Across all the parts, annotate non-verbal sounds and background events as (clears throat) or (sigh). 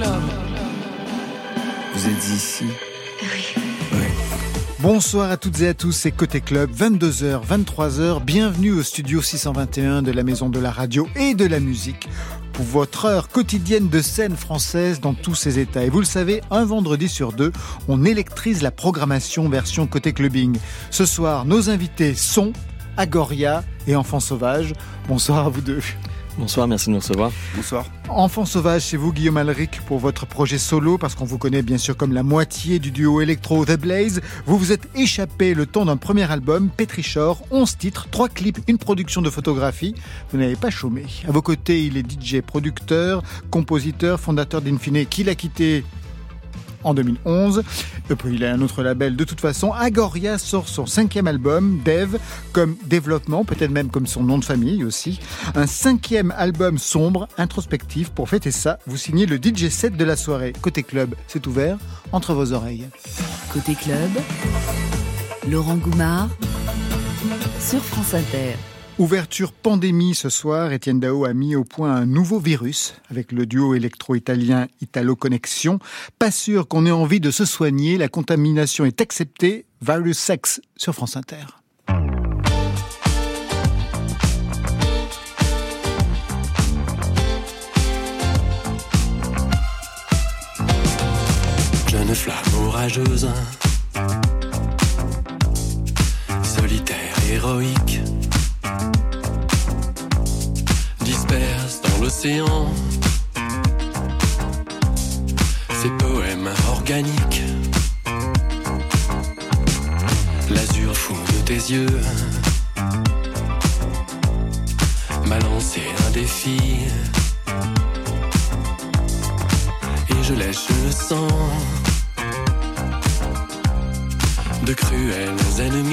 club. Vous êtes ici Oui. Bonsoir à toutes et à tous, c'est Côté Club, 22h, 23h. Bienvenue au studio 621 de la Maison de la Radio et de la Musique pour votre heure quotidienne de scène française dans tous ses états. Et vous le savez, un vendredi sur deux, on électrise la programmation version Côté Clubbing. Ce soir, nos invités sont Agoria et Enfants Sauvages. Bonsoir à vous deux. Bonsoir, merci de nous recevoir. Bonsoir. Enfant sauvage, c'est vous Guillaume Alric pour votre projet solo, parce qu'on vous connaît bien sûr comme la moitié du duo électro The Blaze. Vous vous êtes échappé le temps d'un premier album, Petrichor, 11 titres, 3 clips, une production de photographie. Vous n'avez pas chômé. À vos côtés, il est DJ, producteur, compositeur, fondateur d'Infine, qui l'a quitté en 2011. Et puis il a un autre label de toute façon. Agoria sort son cinquième album, Dev, comme développement, peut-être même comme son nom de famille aussi. Un cinquième album sombre, introspectif. Pour fêter ça, vous signez le DJ set de la soirée. Côté club, c'est ouvert entre vos oreilles. Côté club, Laurent Goumard sur France Inter. Ouverture pandémie ce soir, Étienne Dao a mis au point un nouveau virus avec le duo électro-italien Italo Connexion. Pas sûr qu'on ait envie de se soigner, la contamination est acceptée. Virus Sex sur France Inter. Jeune flamme orageuse, héroïque, m'a lancé un défi. Et je lèche le sang de cruels ennemis.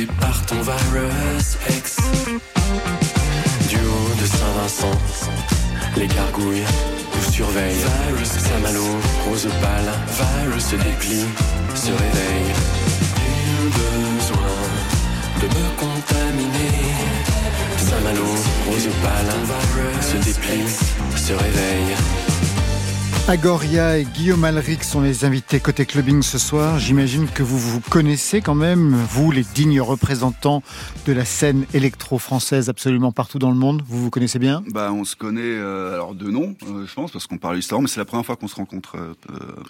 Par ton virus ex. Du haut de Saint-Vincent, les gargouilles nous surveillent. Virus Saint-Malo, rose pâle, virus se déplie, se réveille. Nul besoin de me contaminer. Saint-Malo, rose pâle, se déplie, se réveille. Agoria et Guillaume Alric sont les invités côté clubbing ce soir. J'imagine que vous vous connaissez quand même, vous les dignes représentants de la scène électro-française absolument partout dans le monde. Vous vous connaissez bien? Bah, on se connaît euh, alors de nom, euh, je pense, parce qu'on parle histoire, mais c'est la première fois qu'on se rencontre euh,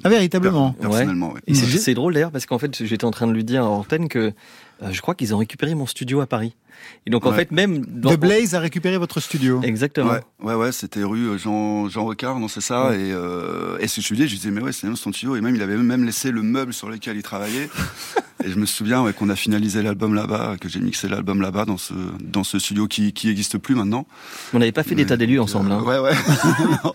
Ah véritablement per- personnellement. ouais. Et c'est drôle d'ailleurs parce qu'en fait j'étais en train de lui dire en antenne que euh, je crois qu'ils ont récupéré mon studio à Paris. Et donc en Ouais. fait même dans... The Blaze a récupéré votre studio. Exactement. Ouais, ouais, ouais, c'était rue euh, Jean, Jean Recard, non, c'est ça. Et, euh, et ce que je lui disais, je lui disais, mais ouais, c'est même son studio. Et même, il avait même laissé le meuble sur lequel il travaillait. (laughs) et je me souviens ouais, qu'on a finalisé l'album là-bas, que j'ai mixé l'album là-bas dans ce, dans ce studio qui, qui existe plus maintenant. On n'avait pas fait d'état des lieux ensemble. Euh, hein. Ouais, ouais. (laughs)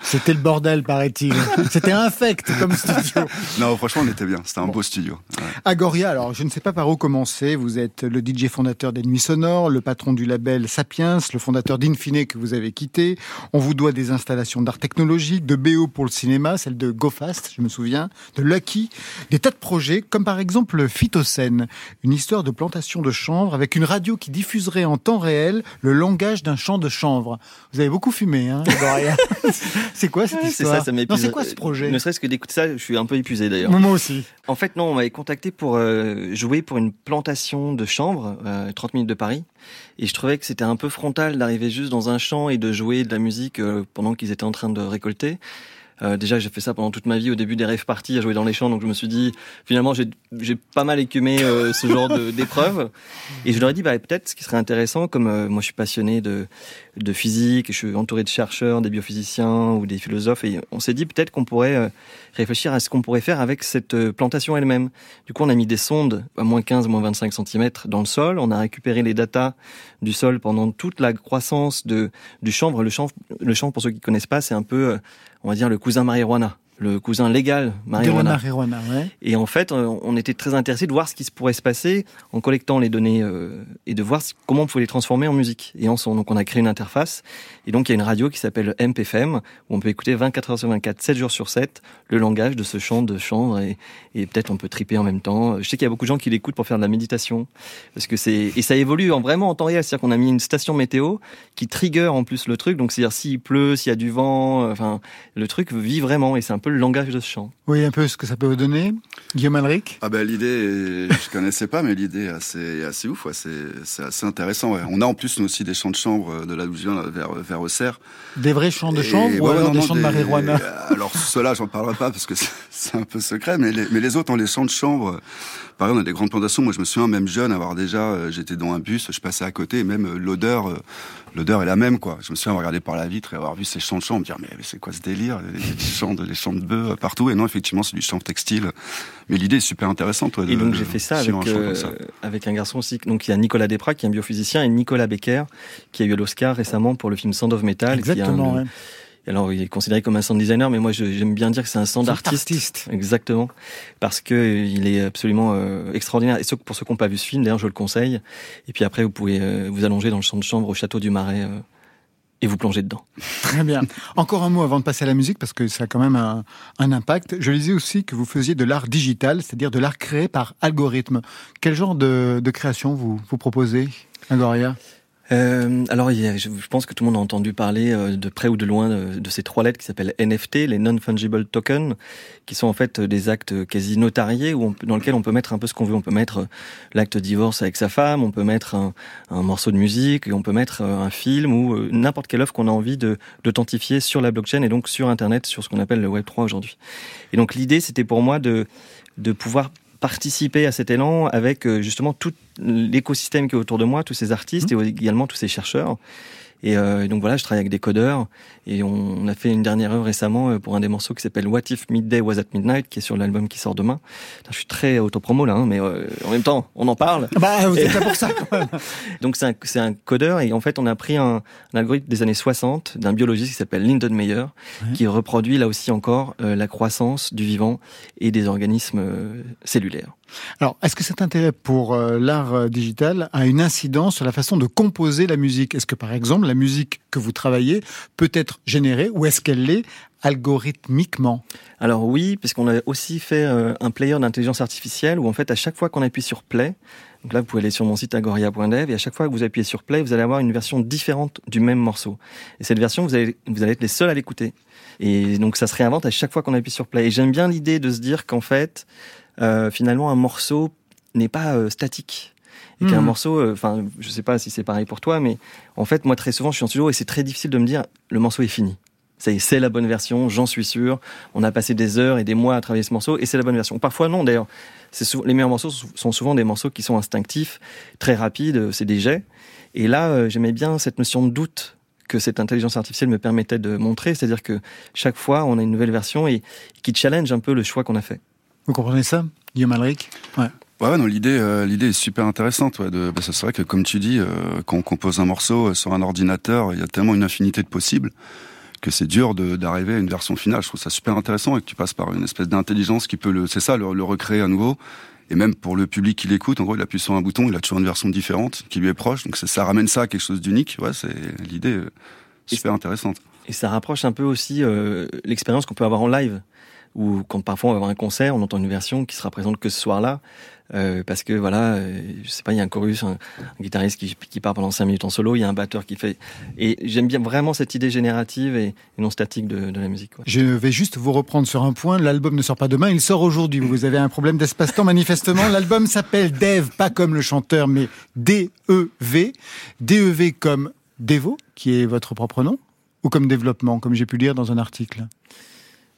C'était le bordel, paraît-il. C'était infect comme studio. (laughs) non, franchement, on était bien. C'était un beau studio. Ouais. Agoria, alors je ne sais pas par où commencer. Vous êtes le DJ fondateur des Nuits Sonores, le patron du label Sapiens, le fondateur d'Infine que vous avez quitté. On vous doit des installations d'art technologique, de BO pour le cinéma, celle de GoFast, je me souviens, de Lucky, des tas de projets, comme par exemple Phytocène, une histoire de plantation de chanvre avec une radio qui diffuserait en temps réel le langage d'un champ de chanvre. Vous avez beaucoup fumé, hein, (laughs) (laughs) C'est quoi cette C'est histoire ça, ça. Non, c'est quoi ce projet? Ne serait-ce que d'écouter ça, je suis un peu épuisé d'ailleurs. Moi aussi. En fait, non, on m'avait contacté pour euh, jouer pour une plantation de chanvre, euh, 30 minutes de Paris. Et je trouvais que c'était un peu frontal d'arriver juste dans un champ et de jouer de la musique euh, pendant qu'ils étaient en train de récolter. Euh, déjà, j'ai fait ça pendant toute ma vie au début des rêves parties à jouer dans les champs, donc je me suis dit, finalement, j'ai pas mal écumé euh, ce genre (laughs) d'épreuves. Et je leur ai dit, bah, peut-être ce qui serait intéressant, comme euh, moi je suis passionné de, de physique, je suis entouré de chercheurs, des biophysiciens ou des philosophes, et on s'est dit peut-être qu'on pourrait euh, réfléchir à ce qu'on pourrait faire avec cette euh, plantation elle-même. Du coup, on a mis des sondes à moins 15, moins 25 cm dans le sol, on a récupéré les datas du sol pendant toute la croissance de, du chanvre. Le chanvre, le chanvre, pour ceux qui connaissent pas, c'est un peu, euh, on va dire, le cousin marijuana, le cousin légal De la marijuana. ouais. Et en fait, euh, on était très intéressé de voir ce qui pourrait se passer en collectant les données euh, et de voir comment on pouvait les transformer en musique. Et en son, donc on a créé une interface. Et donc il y a une radio qui s'appelle MPFM où on peut écouter 24 heures sur 24, 7 jours sur 7 le langage de ce chant de chanvre et, et peut-être on peut triper en même temps. Je sais qu'il y a beaucoup de gens qui l'écoutent pour faire de la méditation parce que c'est et ça évolue en vraiment en temps réel. C'est-à-dire qu'on a mis une station météo qui trigger en plus le truc. Donc c'est-à-dire s'il pleut, s'il y a du vent, euh, enfin le truc vit vraiment et c'est un peu le langage de ce chant. Oui, un peu ce que ça peut vous donner. Guillaume Alric? Ah ben l'idée, je connaissais pas, mais l'idée est assez, assez ouf, ouais, c'est, c'est assez intéressant. Ouais. On a en plus nous aussi des champs de chambre euh, de là d'où je viens, là, vers, vers Auxerre. Des vrais champs de Et- chanvre ou ouais, alors non, des non, champs de marijuana? Alors ceux-là, j'en parlerai pas parce que c'est- c'est un peu secret, mais les, mais les autres, ont les champs de chambre. euh, Pareil, on a des grandes plantations. Moi, je me souviens, même jeune, avoir déjà, euh, j'étais dans un bus, je passais à côté, et même euh, l'odeur, euh, l'odeur est la même, quoi. Je me souviens avoir regardé par la vitre et avoir vu ces champs de chambre, me dire, mais, mais c'est quoi ce délire? Les, les (laughs) champs de, les champs de bœufs partout. Et non, effectivement, c'est du champ textile. Mais l'idée est super intéressante, ouais, de- Et donc j'ai fait ça avec, euh, ça. avec un garçon aussi. Donc il y a Nicolas Desprats qui est un biophysicien et Nicolas Becker qui a eu l'Oscar récemment pour le film Sound of Metal. qui est un- Exactement, ouais. Alors il est considéré comme un sound designer, mais moi j'aime bien dire que c'est un sound artiste. artiste. Exactement, parce que euh, il est absolument euh, extraordinaire. Et pour ceux qui n'ont pas vu ce film, d'ailleurs je le conseille. Et puis après vous pouvez euh, vous allonger dans le champ de chambre au château du Marais et vous plonger dedans. (laughs) Très bien. Encore un mot avant de passer à la musique, parce que ça a quand même un, un impact. Je lisais aussi que vous faisiez de l'art digital, c'est-à-dire de l'art créé par algorithme. Quel genre de, de création vous, vous proposez, Agoria Euh, alors, je pense que tout le monde a entendu parler euh, de près ou de loin de, de ces trois lettres qui s'appellent NFT, les non-fungible tokens, qui sont en fait euh, des actes quasi notariés dans lesquels on peut mettre un peu ce qu'on veut. On peut mettre euh, l'acte divorce avec sa femme, on peut mettre un, morceau de musique, on peut mettre euh, un film ou euh, n'importe quelle œuvre qu'on a envie d'authentifier sur la blockchain et donc sur Internet, sur ce qu'on appelle le Web 3 aujourd'hui. Et donc l'idée, c'était pour moi de de pouvoir participer à cet élan avec euh, justement tout l'écosystème qui est autour de moi, tous ces artistes et également tous ces chercheurs. Et, euh, et donc voilà, je travaille avec des codeurs et on, on a fait une dernière œuvre récemment euh, pour un des morceaux qui s'appelle What If Midday Was at Midnight, qui est sur l'album qui sort demain. Putain, Je suis très autopromo là, hein, mais euh, en même temps, on en parle. Bah, vous êtes là pour ça, quand même. (laughs) Donc c'est un, un codeur et en fait on a pris un, un algorithme des années 60 d'un biologiste qui s'appelle Lyndon Meyer qui reproduit là aussi encore euh, la croissance du vivant et des organismes euh, cellulaires. Alors, est-ce que cet intérêt pour euh, l'art euh, digital a une incidence sur la façon de composer la musique? Est-ce que, par exemple, la musique que vous travaillez peut être générée ou est-ce qu'elle l'est algorithmiquement? Alors oui, puisqu'on a aussi fait euh, un player d'intelligence artificielle où en fait à chaque fois qu'on appuie sur play, donc là vous pouvez aller sur mon site agoria.dev et à chaque fois que vous appuyez sur play, vous allez avoir une version différente du même morceau. Et cette version, vous allez, vous allez être les seuls à l'écouter. Et donc ça se réinvente à chaque fois qu'on appuie sur play. Et j'aime bien l'idée de se dire qu'en fait, euh, finalement un morceau n'est pas euh, statique. Et qu'un Mhm. morceau, euh, enfin, je sais pas si c'est pareil pour toi, mais en fait, moi, très souvent, je suis en studio et c'est très difficile de me dire, le morceau est fini. Ça y est, c'est la bonne version, j'en suis sûr. On a passé des heures et des mois à travailler ce morceau et c'est la bonne version. Parfois non, d'ailleurs. Les meilleurs morceaux sont souvent des morceaux qui sont instinctifs, très rapides, euh, c'est des jets. Et là, euh, j'aimais bien cette notion de doute que cette intelligence artificielle me permettait de montrer, c'est-à-dire que chaque fois, on a une nouvelle version et qui challenge un peu le choix qu'on a fait. Vous comprenez ça, Guillaume Alric? Ouais. Ouais, non, l'idée, euh, l'idée est super intéressante. Ouais, de, parce que c'est vrai que, comme tu dis, euh, quand on compose un morceau euh, sur un ordinateur, il y a tellement une infinité de possibles que c'est dur de- d'arriver à une version finale. Je trouve ça super intéressant et que tu passes par une espèce d'intelligence qui peut le, c'est ça, le, le recréer à nouveau Et même pour le public qui l'écoute, en gros, il appuie sur un bouton, il a toujours une version différente qui lui est proche. Donc ça, ça ramène ça à quelque chose d'unique. Ouais, c'est l'idée euh, super intéressante. Et ça rapproche un peu aussi euh, l'expérience qu'on peut avoir en live, ou quand parfois on va avoir un concert, on entend une version qui sera présente que ce soir-là, euh, parce que voilà, euh, je sais pas, il y a un chorus, un, guitariste qui, qui, part pendant cinq minutes en solo, il y a un batteur qui fait. Et j'aime bien vraiment cette idée générative et, non statique de, la musique. Je vais juste vous reprendre sur un point. L'album ne sort pas demain, il sort aujourd'hui. Vous avez un problème d'espace-temps manifestement. L'album s'appelle Dev, pas comme le chanteur, mais D-E-V. D-E-V comme Devo, qui est votre propre nom, ou comme développement, comme j'ai pu lire dans un article?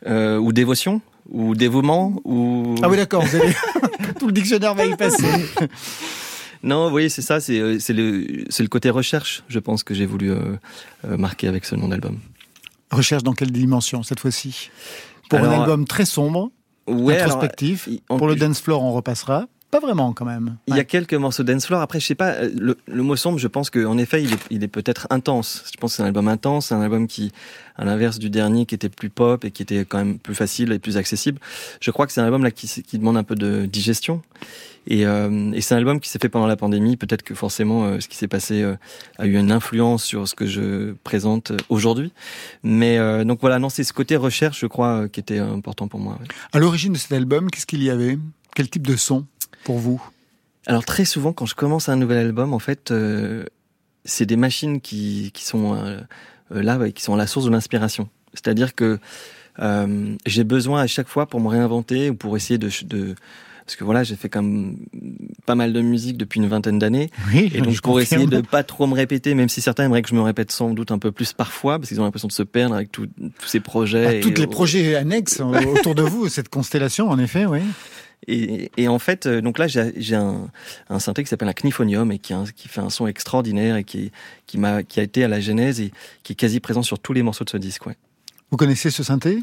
Euh, ou dévotion ou dévouement ou ah oui d'accord avez... (laughs) tout le dictionnaire va y passer. (laughs) Non oui c'est ça c'est c'est le c'est le côté recherche je pense que j'ai voulu euh, euh, marquer avec ce nom d'album. Recherche dans quelle dimension cette fois-ci? Pour alors, un album très sombre ouais, introspectif. alors, pour le dance floor on repassera pas vraiment quand même. Il y a quelques morceaux dance floor. Après, je sais pas, le, le mot sombre, je pense qu'en effet, il est, il est peut-être intense. Je pense que c'est un album intense, un album qui, à l'inverse du dernier, qui était plus pop et qui était quand même plus facile et plus accessible. Je crois que c'est un album là qui, qui demande un peu de digestion. Et, euh, et c'est un album qui s'est fait pendant la pandémie. Peut-être que forcément, euh, ce qui s'est passé euh, a eu une influence sur ce que je présente aujourd'hui. Mais euh, donc voilà, non, c'est ce côté recherche, je crois, qui était important pour moi. Ouais. À l'origine de cet album, qu'est-ce qu'il y avait? Quel type de son? Pour vous Alors très souvent, quand je commence un nouvel album, en fait, euh, c'est des machines qui, qui sont euh, là, ouais, qui sont la source de l'inspiration. C'est-à-dire que euh, j'ai besoin à chaque fois pour me réinventer ou pour essayer de, de parce que voilà, j'ai fait comme pas mal de musique depuis une vingtaine d'années. Oui, et donc pour essayer de pas trop me répéter, même si certains aimeraient que je me répète sans doute un peu plus parfois, parce qu'ils ont l'impression de se perdre avec tous ces projets. Bah, tous les projets annexes autour de vous, cette constellation, en effet, oui. Et, et, en fait, donc là, j'ai un, un synthé qui s'appelle un Knifonium et qui, fait un son extraordinaire et qui, qui, a, qui a été à la genèse et qui est quasi présent sur tous les morceaux de ce disque. Ouais. Vous connaissez ce synthé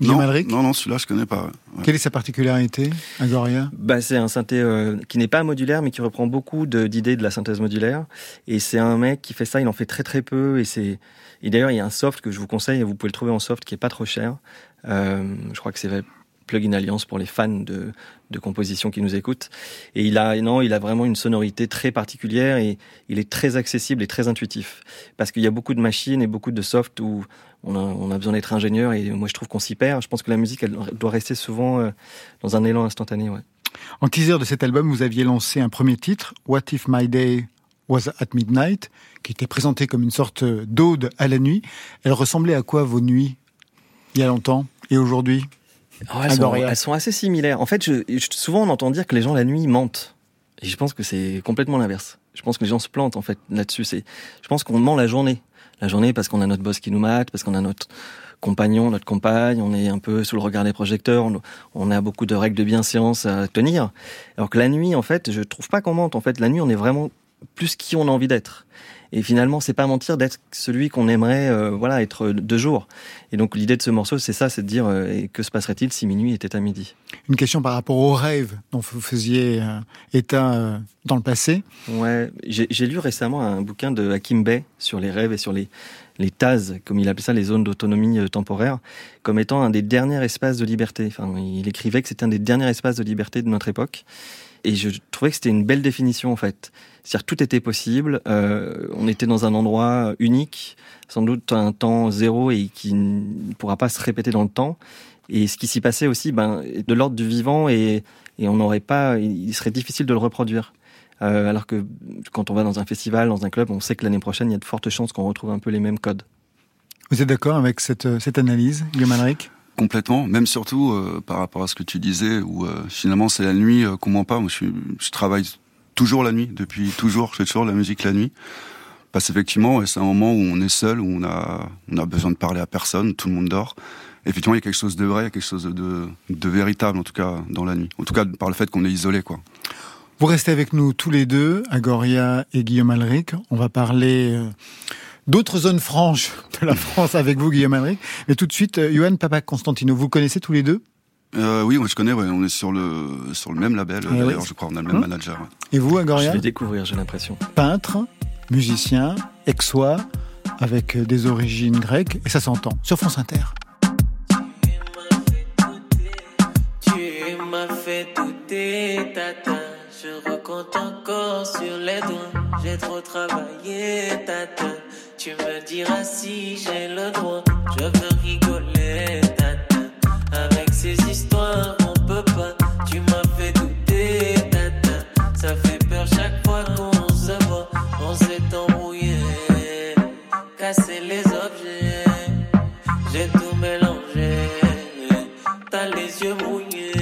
non, non, non, celui-là je connais pas. Ouais. Quelle est sa particularité, Agoria bah, C'est un synthé euh, qui n'est pas modulaire, mais qui reprend beaucoup d'idées de, de, la synthèse modulaire. Et c'est un mec qui fait ça, il en fait très très peu. Et c'est et d'ailleurs, il y a un soft que je vous conseille, vous pouvez le trouver en soft, qui est pas trop cher. Euh, je crois que c'est Plugin Alliance pour les fans de, de composition qui nous écoutent. Et il a, non, il a vraiment une sonorité très particulière et il est très accessible et très intuitif. Parce qu'il y a beaucoup de machines et beaucoup de soft où on a, besoin d'être ingénieur et moi je trouve qu'on s'y perd. Je pense que la musique, elle doit rester souvent euh, dans un élan instantané. Ouais. En teaser de cet album, vous aviez lancé un premier titre, What If My Day Was at Midnight, qui était présenté comme une sorte d'ode à la nuit. Elle ressemblait à quoi vos nuits il y a longtemps et aujourd'hui? Oh, elles, sont, elles, sont, assez similaires. En fait, je, je, souvent on entend dire que les gens la nuit mentent. Et je pense que c'est complètement l'inverse. Je pense que les gens se plantent en fait là-dessus. C'est, je pense qu'on ment la journée. La journée parce qu'on a notre boss qui nous mate, parce qu'on a notre compagnon, notre compagne, on est un peu sous le regard des projecteurs, on, on a beaucoup de règles de bienséance à tenir. Alors que la nuit, en fait, je trouve pas qu'on mente. En fait, la nuit, on est vraiment plus qui on a envie d'être. Et finalement, c'est pas mentir d'être celui qu'on aimerait, euh, voilà, être de jour. Et donc l'idée de ce morceau, c'est ça, c'est de dire euh, que se passerait-il si minuit était à midi? Une question par rapport aux rêves dont vous faisiez euh, état dans le passé. Ouais, j'ai lu récemment un bouquin de Hakim Bey sur les rêves et sur les les TAS, comme il appelait ça, les zones d'autonomie temporaire, comme étant un des derniers espaces de liberté. Enfin, il écrivait que c'était un des derniers espaces de liberté de notre époque. Et je trouvais que c'était une belle définition en fait. C'est-à-dire tout était possible. Euh, on était dans un endroit unique, sans doute un temps zéro et qui ne pourra pas se répéter dans le temps. Et ce qui s'y passait aussi, ben, de l'ordre du vivant et, et on n'aurait pas, il serait difficile de le reproduire. Euh, alors que quand on va dans un festival, dans un club, on sait que l'année prochaine, il y a de fortes chances qu'on retrouve un peu les mêmes codes. Vous êtes d'accord avec cette, cette analyse, Guillaume Alric? Complètement, même surtout euh, par rapport à ce que tu disais, où euh, finalement c'est la nuit euh, qu'on ment pas. Moi, je, travaille toujours la nuit, depuis toujours, je fais toujours la musique la nuit. Parce qu'effectivement, c'est un moment où on est seul, où on a, besoin de parler à personne, tout le monde dort. Effectivement, il y a quelque chose de vrai, il y a quelque chose de, de véritable, en tout cas, dans la nuit. En tout cas, par le fait qu'on est isolé, quoi. Vous restez avec nous tous les deux, Agoria et Guillaume Alric. On va parler euh, d'autres zones franches de la France avec vous, Guillaume Alric. Mais tout de suite, euh, Johan Papa Constantino, vous connaissez tous les deux? Euh, oui, moi je connais. Ouais. On est sur le sur le même label. Ah, D'ailleurs, oui. je crois on a le même hum. manager. Ouais. Et vous, Agoria Je vais découvrir, j'ai l'impression. Peintre, musicien, aixois, avec des origines grecques, et ça s'entend sur France Inter. m'as fait douter, tata. Je recompte encore sur les doigts. J'ai trop travaillé, tata. Tu me diras si j'ai le droit. Je veux rigoler, tata. Avec ces histoires, on peut pas. Tu m'as fait douter, tata. Ça fait peur chaque fois qu'on se voit. On s'est embrouillé, cassé les objets. J'ai tout mélangé. T'as les yeux mouillés.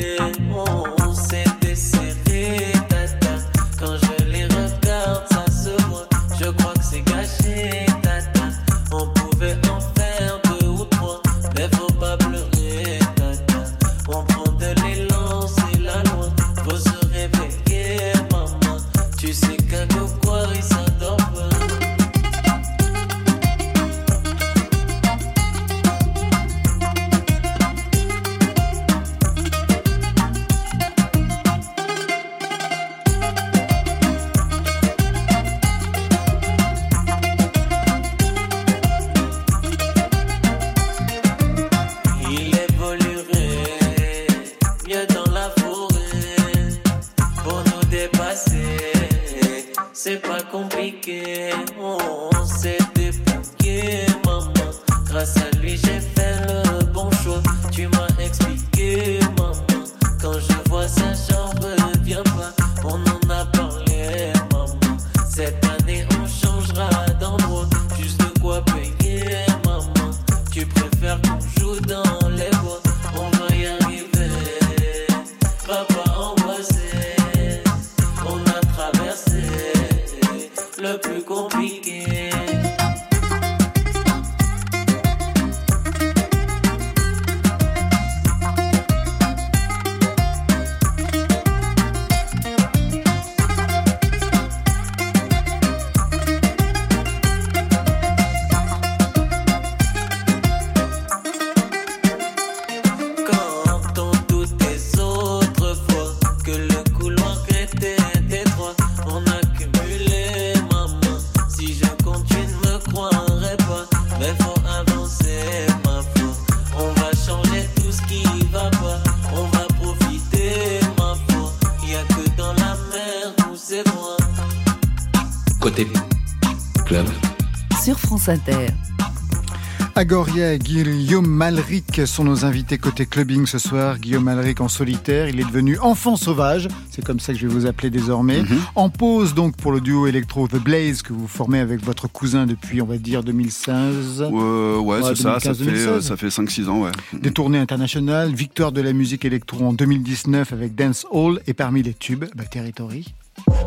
Agoria et Guillaume Malric sont nos invités côté clubbing ce soir. Guillaume Malric en solitaire, il est devenu enfant sauvage, c'est comme ça que je vais vous appeler désormais. Mhm. En pause donc pour le duo électro The Blaze que vous formez avec votre cousin depuis on va dire 2016. Euh, ouais, Ouais, c'est ça, ça 2015, fait, euh, 2016. ça fait 5-6 ans, ouais. Des tournées internationales, victoire de la musique électro en 2019 avec Dance Hall et parmi les tubes, bah, Territory.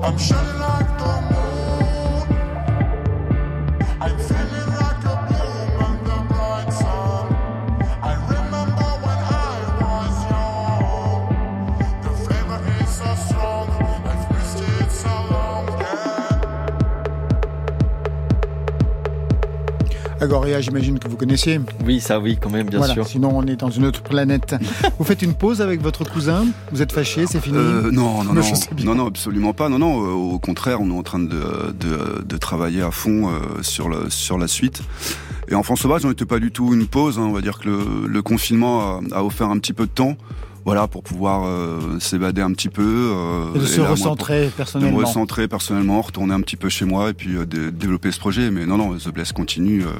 I'm Agoria, j'imagine que vous connaissiez. Oui, ça oui, quand même, bien voilà, sûr. sinon on est dans une autre planète. (laughs) vous faites une pause avec votre cousin Vous êtes fâché, c'est fini Euh, non, non, non, non, non, absolument pas. Non, non. euh, au contraire, on est en train de, de, de travailler à fond euh, sur le, sur la suite. Et Enfant sauvage, on n'était pas du tout une pause. hein. On va dire que le, le confinement a, a offert un petit peu de temps, voilà, pour pouvoir euh, s'évader un petit peu euh, Et de et se moi, recentrer de me personnellement. recentrer personnellement, retourner un petit peu chez moi et puis euh, dé- développer ce projet. Mais non, non, The Bless continue euh,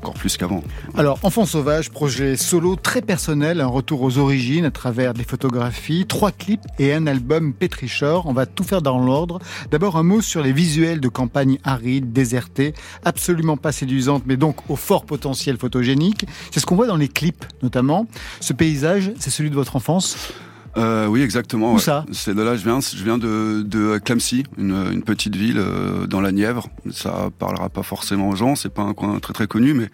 encore plus qu'avant. Alors, Enfant Sauvage, projet solo très personnel, un retour aux origines à travers des photographies, trois clips et un album Petrichor. On va tout faire dans l'ordre. D'abord, un mot sur les visuels de campagne aride, désertée, absolument pas séduisante, mais donc au fort potentiel photogénique. C'est ce qu'on voit dans les clips, notamment. Ce paysage, c'est celui de votre enfance? Euh, oui, exactement. Où ouais. ça C'est de là je viens. Je viens de, de Clamcy, une, une petite ville euh, dans la Nièvre. Ça parlera pas forcément aux gens. C'est pas un coin très très connu, mais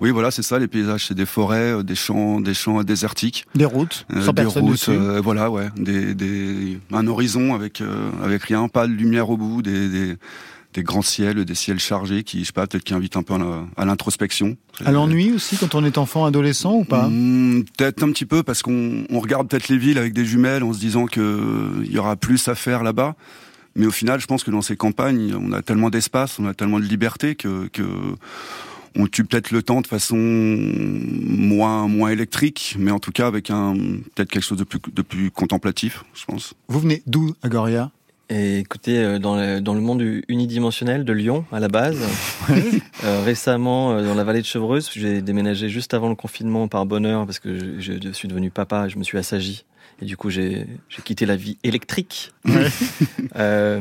oui, voilà, c'est ça. Les paysages, c'est des forêts, euh, des champs, des champs désertiques, Des routes, euh, des routes. euh, voilà, ouais, des, des, un horizon avec euh, avec rien, pas de lumière au bout, des, des des grands ciels, des ciels chargés qui, je sais pas, peut-être qui invitent un peu à l'introspection. À l'ennui aussi quand on est enfant, adolescent ou pas? Hmm, Peut-être un petit peu parce qu'on on regarde peut-être les villes avec des jumelles en se disant que euh, il y aura plus à faire là-bas. Mais au final, je pense que dans ces campagnes, on a tellement d'espace, on a tellement de liberté que, que on tue peut-être le temps de façon moins moins électrique, mais en tout cas avec un peut-être quelque chose de plus de plus contemplatif, je pense. Vous venez d'où, Agoria? Et écoutez, euh, dans le, dans le monde unidimensionnel de Lyon, à la base, (laughs) euh, récemment, euh, dans la vallée de Chevreuse, j'ai déménagé juste avant le confinement par bonheur parce que je, je suis devenu papa, je me suis assagi. Et du coup, j'ai quitté la vie électrique. Ouais. (laughs) Euh,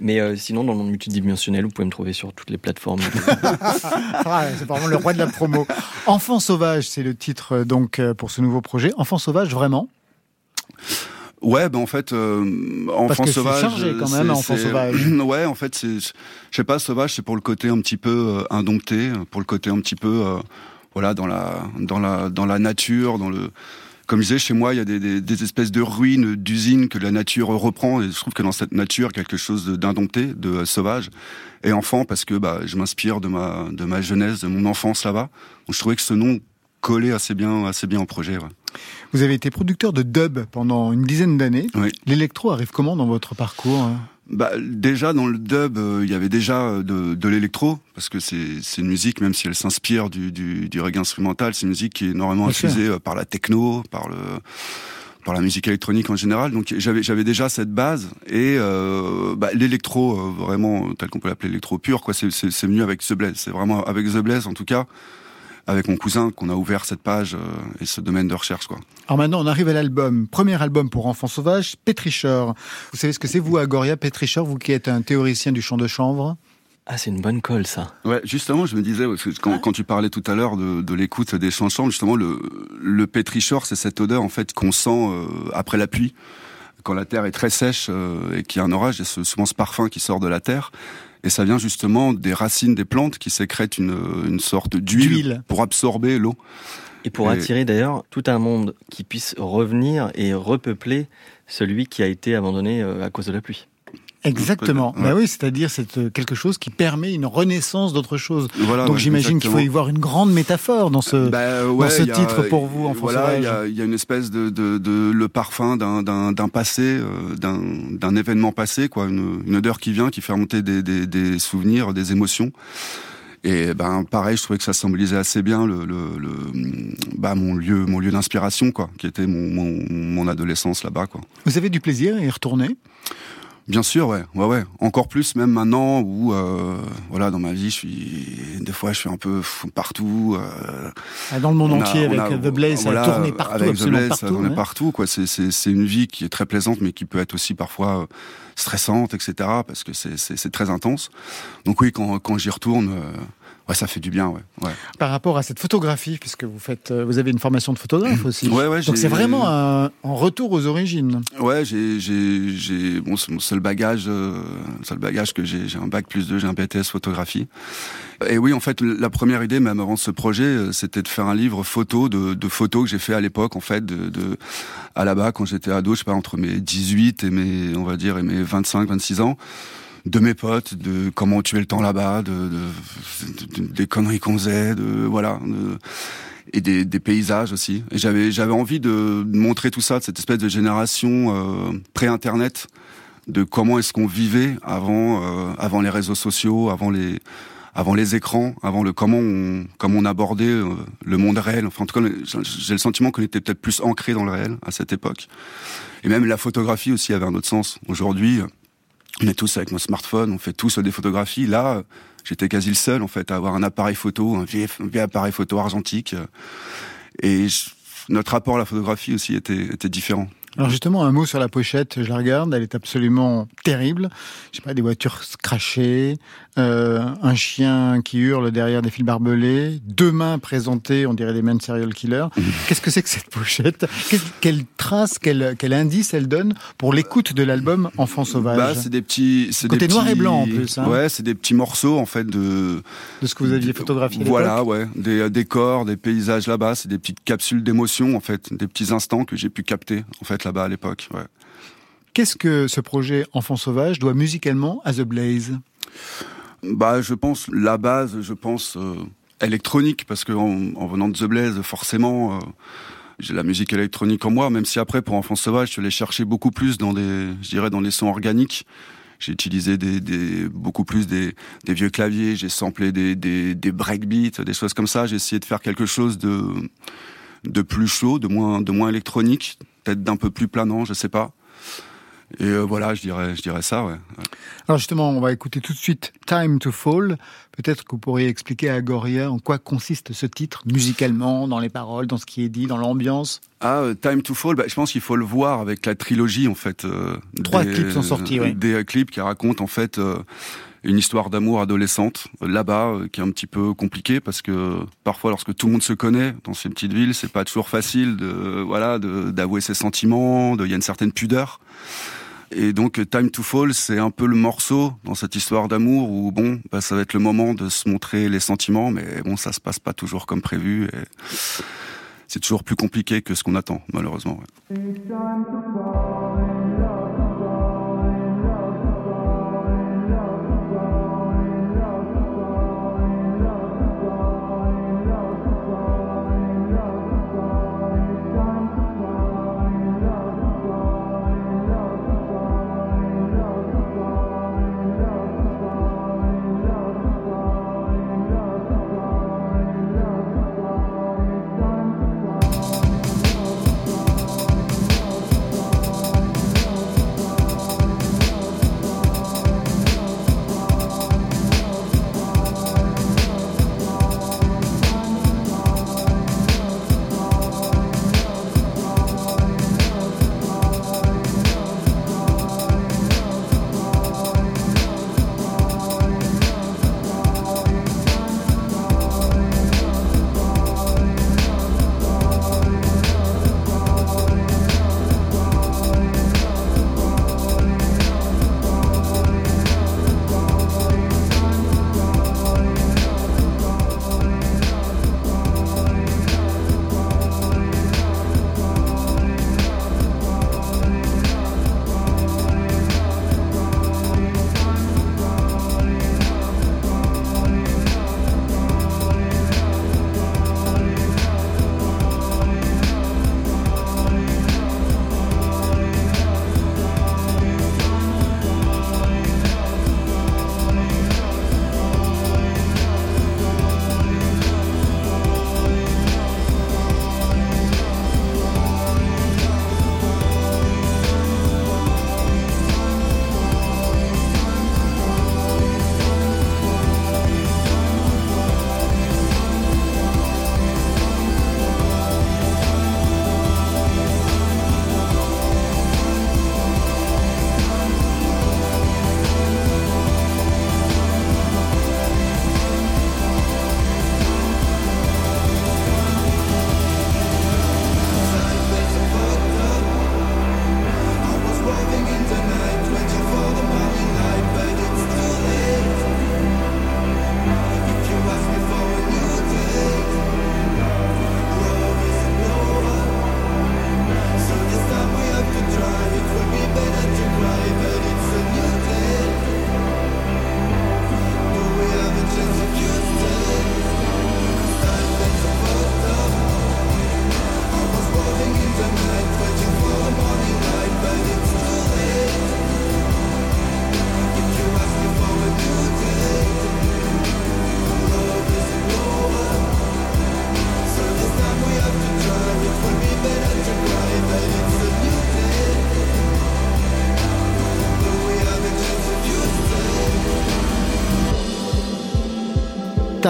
mais euh, sinon, dans le monde multidimensionnel, vous pouvez me trouver sur toutes les plateformes. (laughs) Ah, C'est vraiment le roi de la promo. Enfant sauvage, c'est le titre donc pour ce nouveau projet. Enfant sauvage, vraiment Ouais, ben en fait, euh, enfant que c'est sauvage. chargé quand même, enfant sauvage. (clears throat) Ouais, en fait, c'est, je sais pas, sauvage, c'est pour le côté un petit peu euh, indompté, pour le côté un petit peu, euh, voilà, dans la, dans la, dans la nature, dans le. Comme je disais, chez moi, il y a des, des, des espèces de ruines d'usines que la nature reprend, et je trouve que dans cette nature, quelque chose d'indompté, de euh, sauvage, et enfant, parce que bah, je m'inspire de ma, de ma jeunesse, de mon enfance là-bas. Donc je trouvais que ce nom collait assez bien, assez bien au projet. Ouais. Vous avez été producteur de dub pendant une dizaine d'années. Oui. L'électro arrive comment dans votre parcours hein? Bah, déjà dans le dub, euh, il y avait déjà euh, de, de l'électro parce que c'est une musique, même si elle s'inspire du, du, du reggae instrumental, c'est une musique qui est énormément infusée euh, par la techno, par le par la musique électronique en général. Donc j'avais j'avais déjà cette base et euh, bah, l'électro vraiment tel qu'on peut l'appeler l'électro pur quoi. C'est venu avec The Blaze. C'est vraiment avec The Blaze en tout cas avec mon cousin qu'on a ouvert cette page euh, et ce domaine de recherche quoi. Alors maintenant, on arrive à l'album. Premier album pour enfants sauvages, Pétricheur. Vous savez ce que c'est, vous, Agoria Pétricheur, vous qui êtes un théoricien du chant de chanvre? Ah, c'est une bonne colle, ça. Ouais, justement, je me disais, parce que quand, quand tu parlais tout à l'heure de, de l'écoute des chansons, justement, le, le pétrichor, c'est cette odeur, en fait, qu'on sent euh, après la pluie. Quand la terre est très sèche euh, et qu'il y a un orage, il y a ce- souvent ce parfum qui sort de la terre. Et ça vient justement des racines des plantes qui sécrètent une, une sorte d'huile pour absorber l'eau. Et pour Et- attirer d'ailleurs tout un monde qui puisse revenir et repeupler celui qui a été abandonné euh, à cause de la pluie. Exactement. Peut-être, Bah oui, c'est-à-dire c'est euh, quelque chose qui permet une renaissance d'autre chose. Voilà, Donc ouais, j'imagine qu'il faut y voir une grande métaphore dans ce. Bah, ouais, ce a- titre pour vous, Enfant voilà, il y a, y une espèce de, de, de le parfum d'un d'un d'un passé, euh, d'un d'un événement passé, quoi, une, une odeur qui vient, qui fait remonter des, des, des souvenirs, des émotions. Et ben pareil, je trouvais que ça symbolisait assez bien le, le, le bah mon lieu mon lieu d'inspiration quoi, qui était mon mon, mon adolescence là-bas quoi. Vous avez du plaisir à y retourner? Bien sûr, ouais, ouais, ouais. Encore plus, même maintenant où, euh, voilà, dans ma vie, je suis, des fois, je suis un peu partout. euh, Ah, dans le monde a- entier avec a- The Blaze, ça a voilà, tourné partout, avec The absolument Blaze, partout. ça a tourné ouais. partout, quoi. C'est, c'est, c'est une vie qui est très plaisante, mais qui peut être aussi parfois euh, stressante, etc., parce que c'est, c'est, c'est très intense. Donc oui, quand, quand j'y retourne, euh, ouais, ça fait du bien, ouais. ouais. Par rapport à cette photographie, puisque vous faites, euh, vous avez une formation de photographe (clears throat) aussi. Ouais, ouais, Donc c'est vraiment un, retour aux origines. Ouais, j'ai, j'ai, bon, c'est mon seul bagage, euh, seul bagage que j'ai, j'ai un bac plus 2, j'ai un BTS photographie. Et oui, en fait, la première idée, même avant ce projet, euh, c'était de faire un livre photo de, de photos que j'ai fait à l'époque, en fait, de, de à la bas quand j'étais ado, je sais pas, entre mes 18 et mes, on va dire, et mes 25, 26 ans de mes potes, de comment tuait le temps là-bas, de, de- de- des conneries qu'on faisait, de voilà, et des, des paysages aussi. Et j'avais j'avais envie de montrer tout ça, de cette espèce de génération euh, pré-internet, de comment est-ce qu'on vivait avant euh, avant les réseaux sociaux, avant les avant les écrans, avant le comment on comment on abordait euh, le monde réel. Enfin, en tout cas, j'ai le sentiment qu'on était peut-être plus ancré dans le réel à cette époque. Et même la photographie aussi avait un autre sens. Aujourd'hui, on est tous avec nos smartphones, on fait tous des photographies. Là, j'étais quasi le seul en fait à avoir un appareil photo, un vieil appareil photo argentique. Et notre rapport à la photographie aussi était différent. Alors justement, un mot sur la pochette, je la regarde, elle est absolument terrible. Je sais pas, des voitures crachées, euh, un chien qui hurle derrière des fils barbelés, deux mains présentées, on dirait des mains de serial killer. (laughs) Qu'est-ce que c'est que cette pochette? Qu'est-ce- Quelle trace, quel, quel indice elle donne pour l'écoute de l'album Enfant sauvage? Bah, c'est des petits, c'est Côté des noir et petits- blanc, en plus, hein. Ouais, c'est des petits morceaux en fait de. De ce que vous aviez photographié Voilà, ouais, des euh, décors, des paysages là-bas, c'est des petites capsules d'émotion en fait, des petits instants que j'ai pu capter en fait là-bas à l'époque. Ouais. Qu'est-ce que ce projet Enfant sauvage doit musicalement à The Blaze? Bah, je pense la base, je pense euh, électronique, parce que en, en venant de The Blaze, forcément, euh, j'ai la musique électronique en moi. Même si après, pour Enfants Sauvages, je l'ai cherché beaucoup plus dans des, je dirais, dans les sons organiques. j'ai utilisé des, des, beaucoup plus des, des vieux claviers, j'ai samplé des, des, des breakbeats, des choses comme ça. J'ai essayé de faire quelque chose de, de plus chaud, de moins, de moins électronique, peut-être d'un peu plus planant, je sais pas. Et euh, voilà, je dirais, je dirais ça. Alors justement, on va écouter tout de suite Time to Fall. Peut-être que vous pourriez expliquer à Agoria en quoi consiste ce titre, musicalement, dans les paroles, dans ce qui est dit, dans l'ambiance? Ah, euh, Time to Fall, bah, je pense qu'il faut le voir avec la trilogie, en fait. euh, Trois des- clips sont sortis, oui. Des euh, clips qui racontent, en fait, euh, une histoire d'amour adolescente, là-bas, qui est un petit peu compliquée, parce que parfois, lorsque tout le monde se connaît dans ces petites villes, c'est pas toujours facile de, voilà, d'avouer ses sentiments, de- il y a une certaine pudeur. Et donc, Time to Fall, c'est un peu le morceau dans cette histoire d'amour où, bon, bah, ça va être le moment de se montrer les sentiments, mais bon, ça se passe pas toujours comme prévu. Et c'est toujours plus compliqué que ce qu'on attend, malheureusement.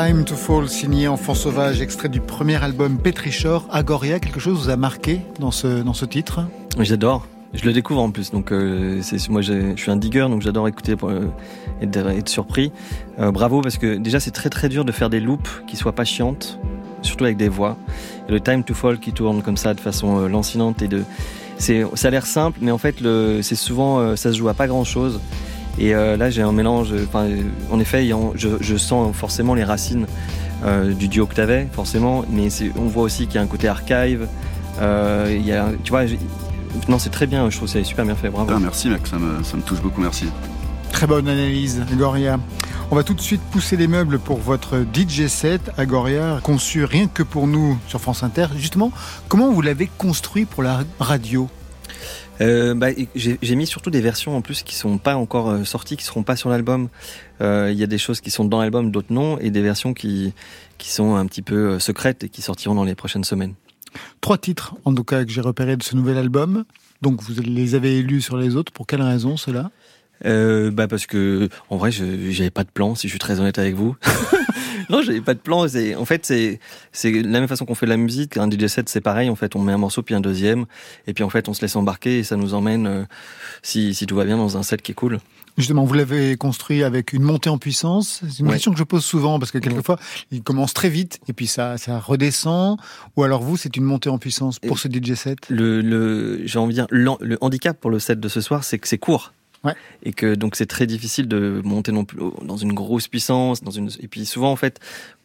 Time to Fall, signé Enfant Sauvage, extrait du premier album Petrichor. Agoria, quelque chose vous a marqué dans ce, dans ce titre? J'adore. Je le découvre en plus, donc euh, moi je suis un digger, donc j'adore écouter euh, être, être surpris. Euh, bravo parce que déjà c'est très très dur de faire des loops qui soient pas chiantes, surtout avec des voix. Et le time to fall qui tourne comme ça de façon lancinante et de, c'est ça a l'air simple, mais en fait c'est souvent ça se joue à pas grand chose. Et euh, là j'ai un mélange. Euh, en effet, je, je sens forcément les racines euh, du duo que t'avais, forcément, mais on voit aussi qu'il y a un côté archive. Euh, il y a, tu vois, non, c'est très bien. Je trouve que c'est super bien fait. Bravo. Ah, merci mec, ça me, ça me touche beaucoup, merci. Très bonne analyse, Agoria. On va tout de suite pousser les meubles pour votre DJ set, Agoria, conçu rien que pour nous sur France Inter. Justement, comment vous l'avez construit pour la radio? Euh, bah, j'ai mis surtout des versions en plus qui sont pas encore euh, sorties, qui seront pas sur l'album. Euh, Il y a des choses qui sont dans l'album, d'autres non, et des versions qui qui sont un petit peu secrètes et qui sortiront dans les prochaines semaines. Trois titres, en tout cas, que j'ai repérés de ce nouvel album. Donc, vous les avez élus sur les autres. Pour quelle raison, cela? Euh, bah parce que en vrai, je j'avais pas de plan. Si je suis très honnête avec vous. (laughs) non, j'avais pas de plan. C'est en fait c'est la même façon qu'on fait de la musique. Un DJ set c'est pareil. En fait, on met un morceau puis un deuxième, et puis en fait on se laisse embarquer et ça nous emmène euh, si si tout va bien dans un set qui est cool. Justement, vous l'avez construit avec une montée en puissance. C'est une Ouais. question que je pose souvent parce que quelquefois, il commence très vite et puis ça, ça redescend. Ou alors vous, c'est une montée en puissance pour Et- ce DJ set? Le le j'ai envie de dire le handicap pour le set de ce soir, c'est que c'est court. Ouais. Et que donc c'est très difficile de monter non plus dans une grosse puissance, dans une et puis souvent en fait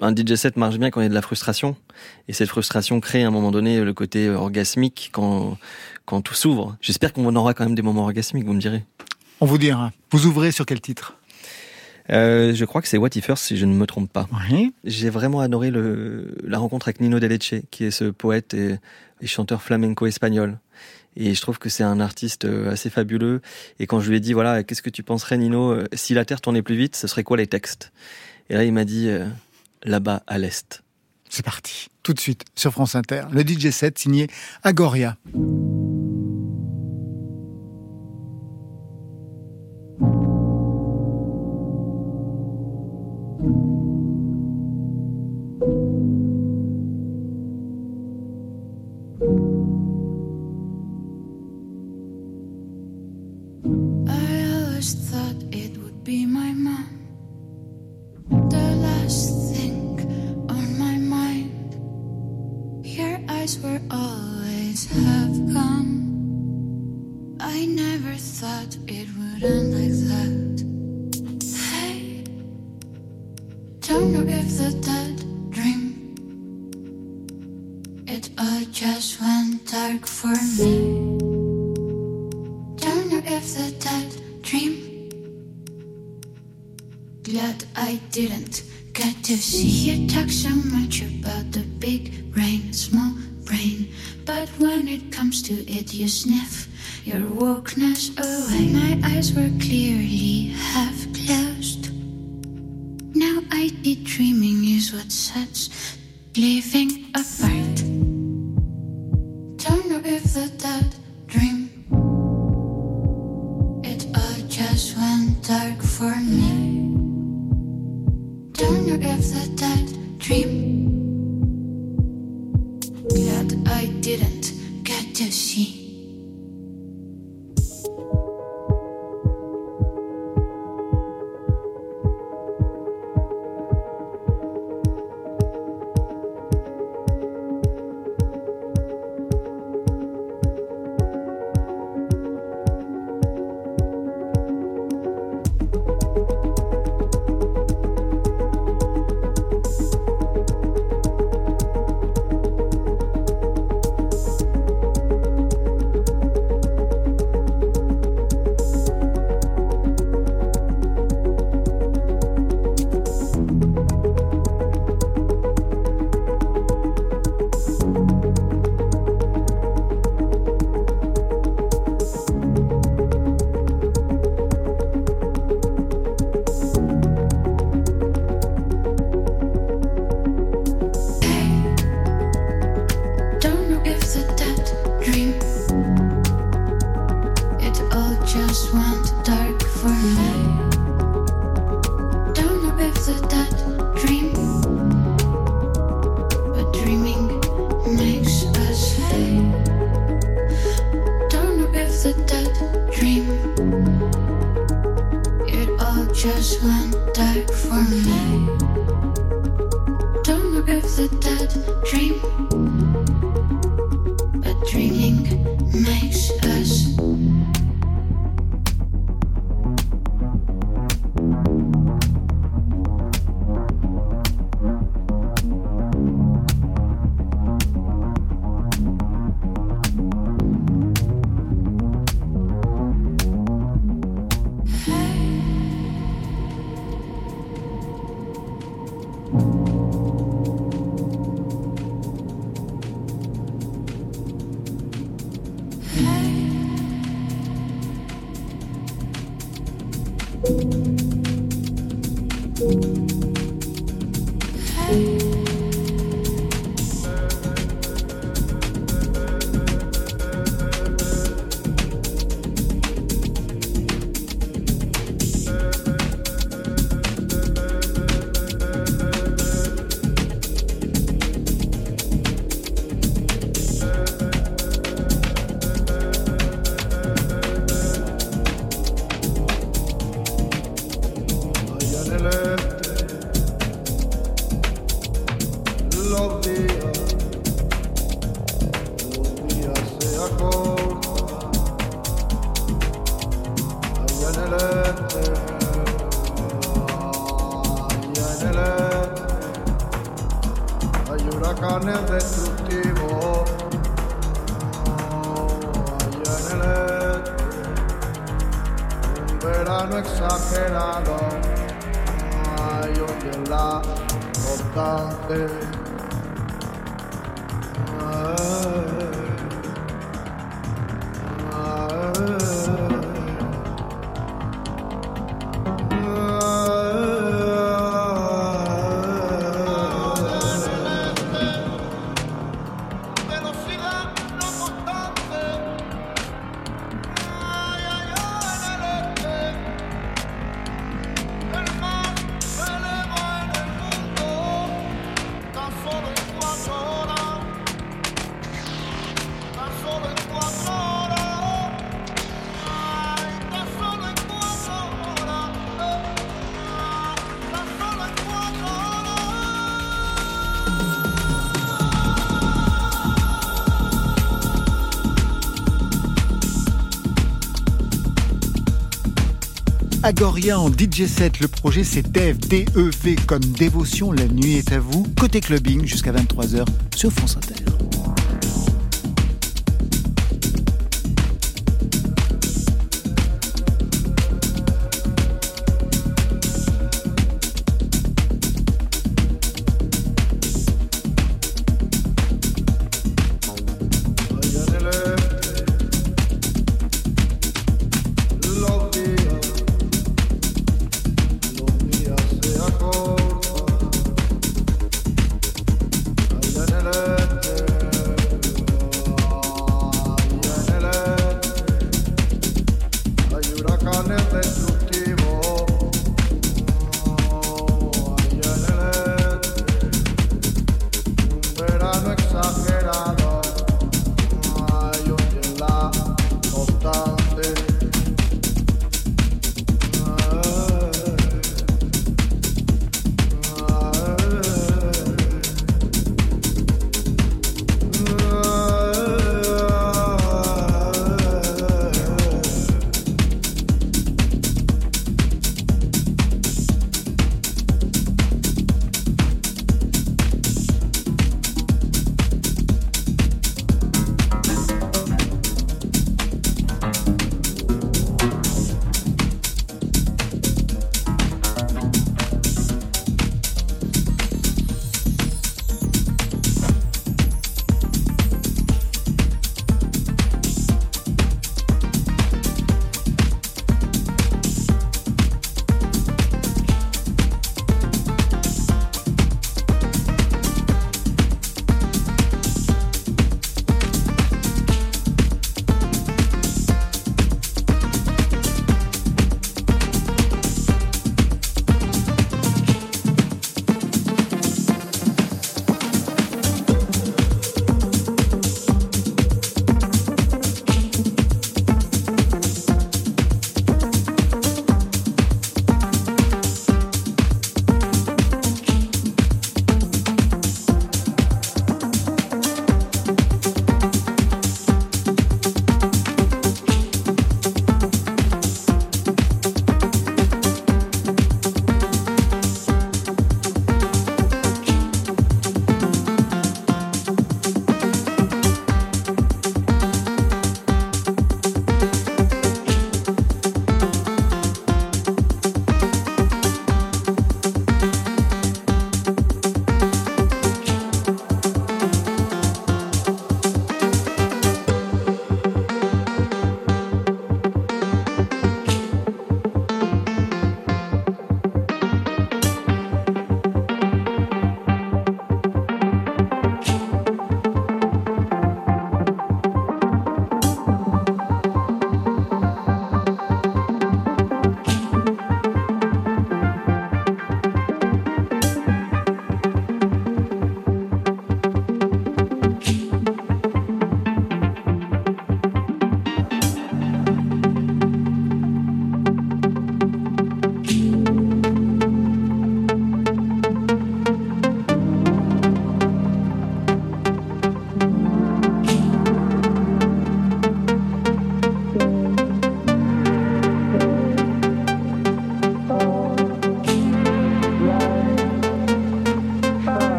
un DJ set marche bien quand il y a de la frustration et cette frustration crée à un moment donné le côté orgasmique quand quand tout s'ouvre. J'espère qu'on aura quand même des moments orgasmiques, vous me direz. On vous dira. Vous ouvrez sur quel titre? Euh, je crois que c'est What If First si je ne me trompe pas. Oui. J'ai vraiment adoré le, la rencontre avec Nino Deleche, qui est ce poète et, et chanteur flamenco espagnol. Et je trouve que c'est un artiste euh, assez fabuleux. Et quand je lui ai dit, voilà, qu'est-ce que tu penserais, Nino, euh, si la Terre tournait plus vite, ce serait quoi les textes? Et là, il m'a dit, euh, là-bas, à l'Est. C'est parti. Tout de suite sur France Inter. Le DJ set signé Agoria. such leaving a Don't die for me. Don't know if the dead dream. Verano exagerado. Hay hoy en la constante Velocidad En DJ set, le projet c'est Dev, D-E-V comme dévotion, la nuit est à vous, côté clubbing jusqu'à 23h sur France Inter.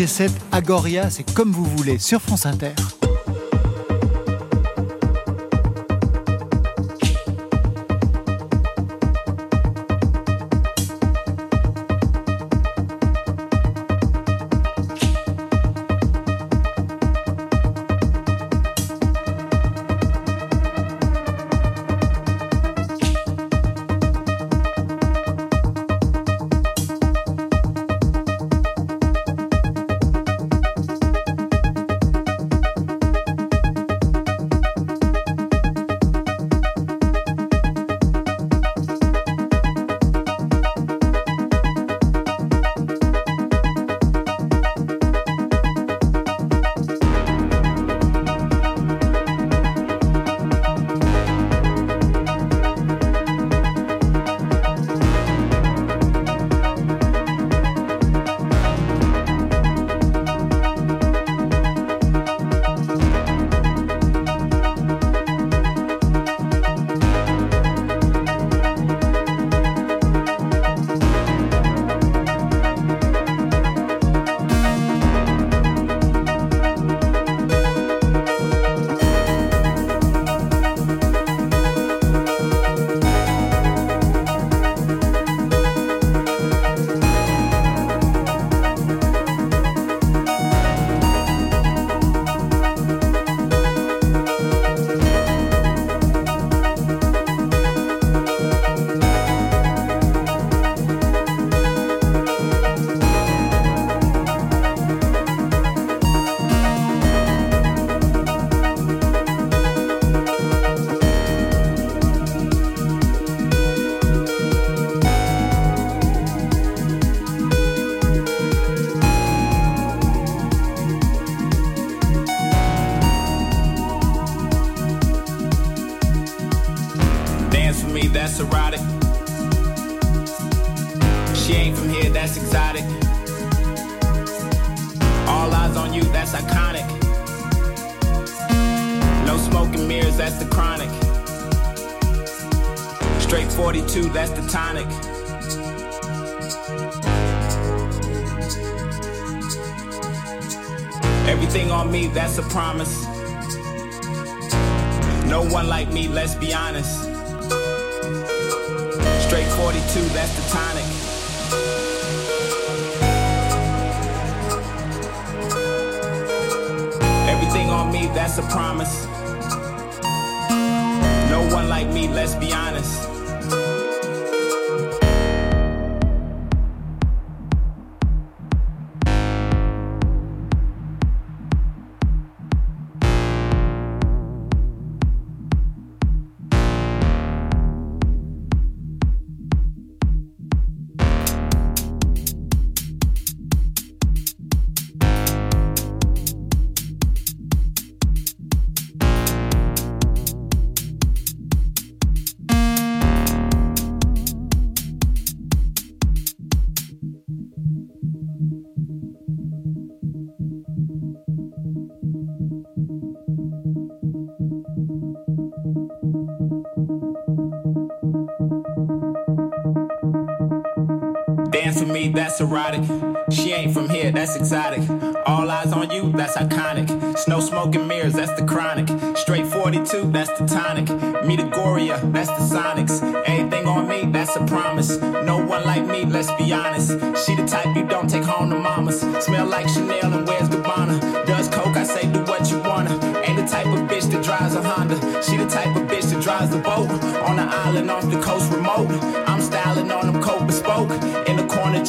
G7 Agoria, c'est comme vous voulez sur France Inter. A promise. No one like me, let's be honest. Erotic. She ain't from here, that's exotic. All eyes on you, that's iconic. Snow smoke and mirrors, that's the chronic. Straight 42, that's the tonic. Me the Goria, that's the Sonics. Anything on me, that's a promise. No one like me, let's be honest. She the type you don't take home to mamas. Smell like Chanel and wears Gabbana. Does coke, I say do what you wanna. Ain't the type of bitch that drives a Honda. She the type of bitch that drives the boat. On the island off the coast remote. I'm styling on them coat bespoke.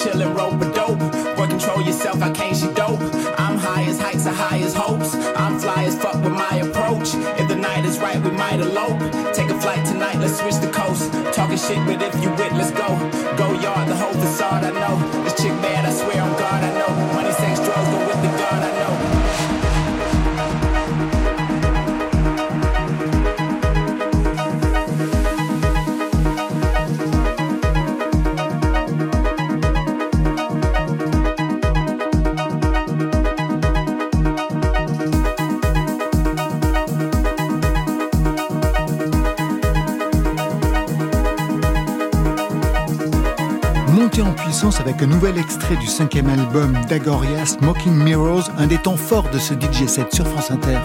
The chillin' rope a dope. Boy, control yourself, I can't she dope. I'm high as heights, are high as hopes. I'm fly as fuck with my approach. If the night is right, we might elope. Take a flight tonight, let's switch the coast. Talking shit, but if you with, let's go. Go yard, the whole facade, I know. This chick bad, I swear on God, I know. nouvel extrait du cinquième album d'Agorias, Smoking Mirrors, un des temps forts de ce DJ set sur France Inter.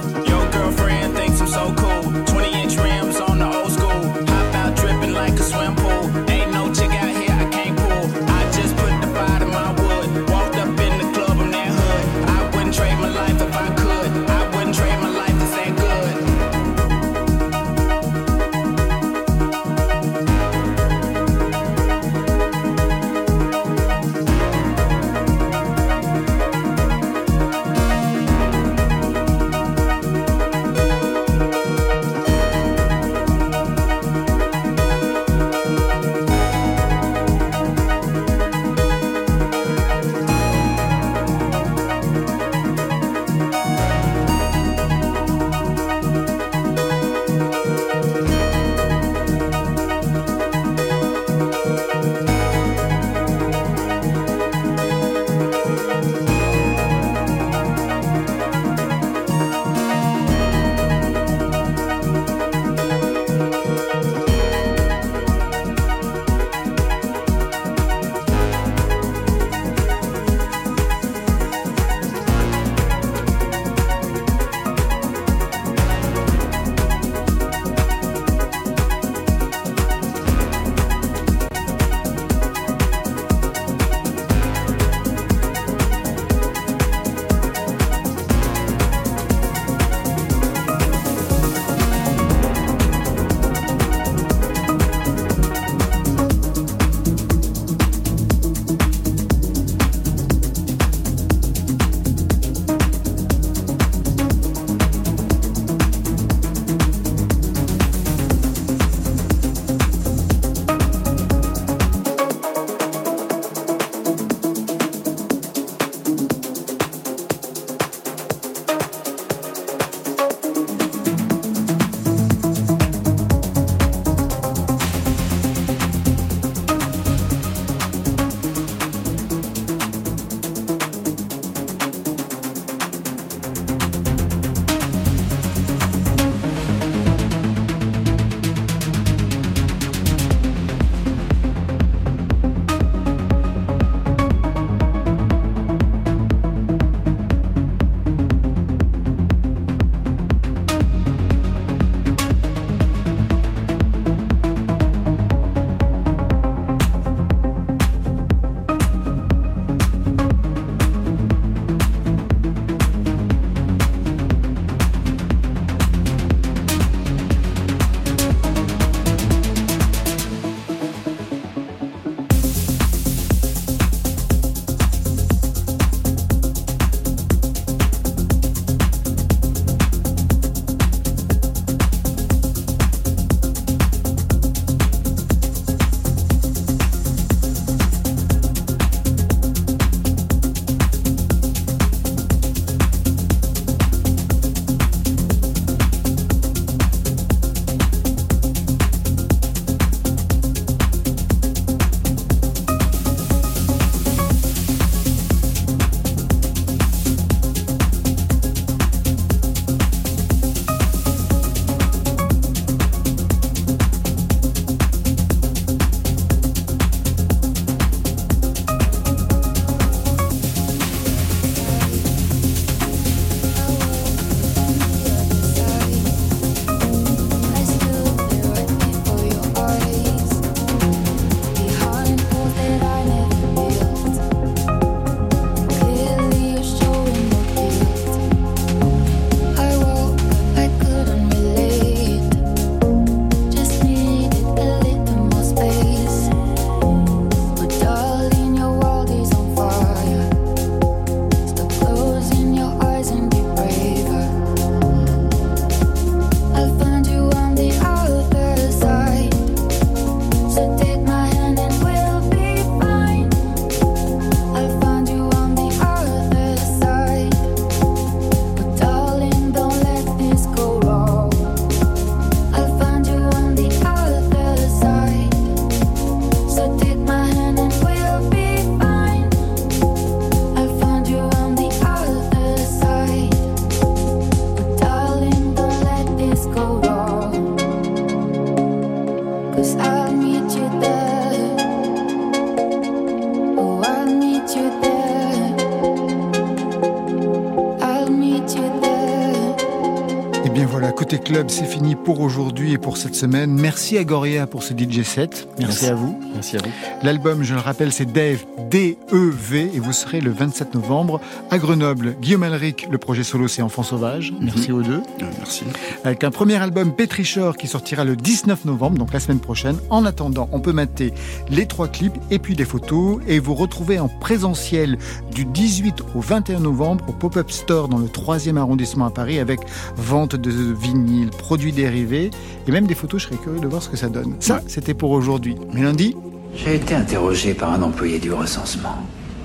Club, c'est fini pour aujourd'hui et pour cette semaine. Merci à Goria pour ce DJ set. Merci, Merci. à vous. Merci à vous. L'album, je le rappelle, c'est Dave, D-E-V, et vous serez le 27 novembre à Grenoble. Guillaume Alric, le projet solo, c'est Enfant Sauvage. Merci aux deux. Euh, merci. Avec un premier album Pétrichor qui sortira le 19 novembre, donc la semaine prochaine. En attendant, on peut mater les trois clips et puis des photos et vous retrouver en présentiel du 18 au 21 novembre au Pop-Up Store dans le 3e arrondissement à Paris avec vente de vinyles, produits dérivés et même des photos. Je serais curieux de voir ce que ça donne. Ça, c'était pour aujourd'hui. Mais lundi, J'ai été interrogé par un employé du recensement.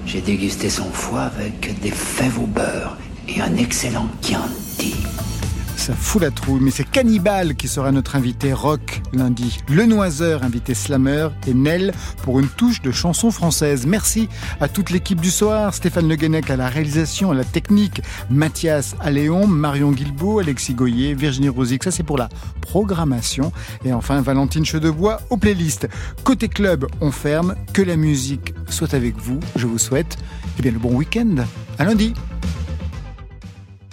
J'ai dégusté son foie avec des fèves au beurre et un excellent Chianti. Ça fout la trouille, mais c'est Cannibal qui sera notre invité rock lundi. Le Noiseur, invité slammer, et Nel pour une touche de chanson française. Merci à toute l'équipe du soir, Stéphane Le Guenec à la réalisation, à la technique, Mathias Alléon, Marion Guilbault, Alexis Goyer, Virginie Rosic, ça c'est pour la programmation. Et enfin Valentine Chedebois aux playlists. Côté club, on ferme, que la musique soit avec vous. Je vous souhaite eh bien, le bon week-end. À lundi.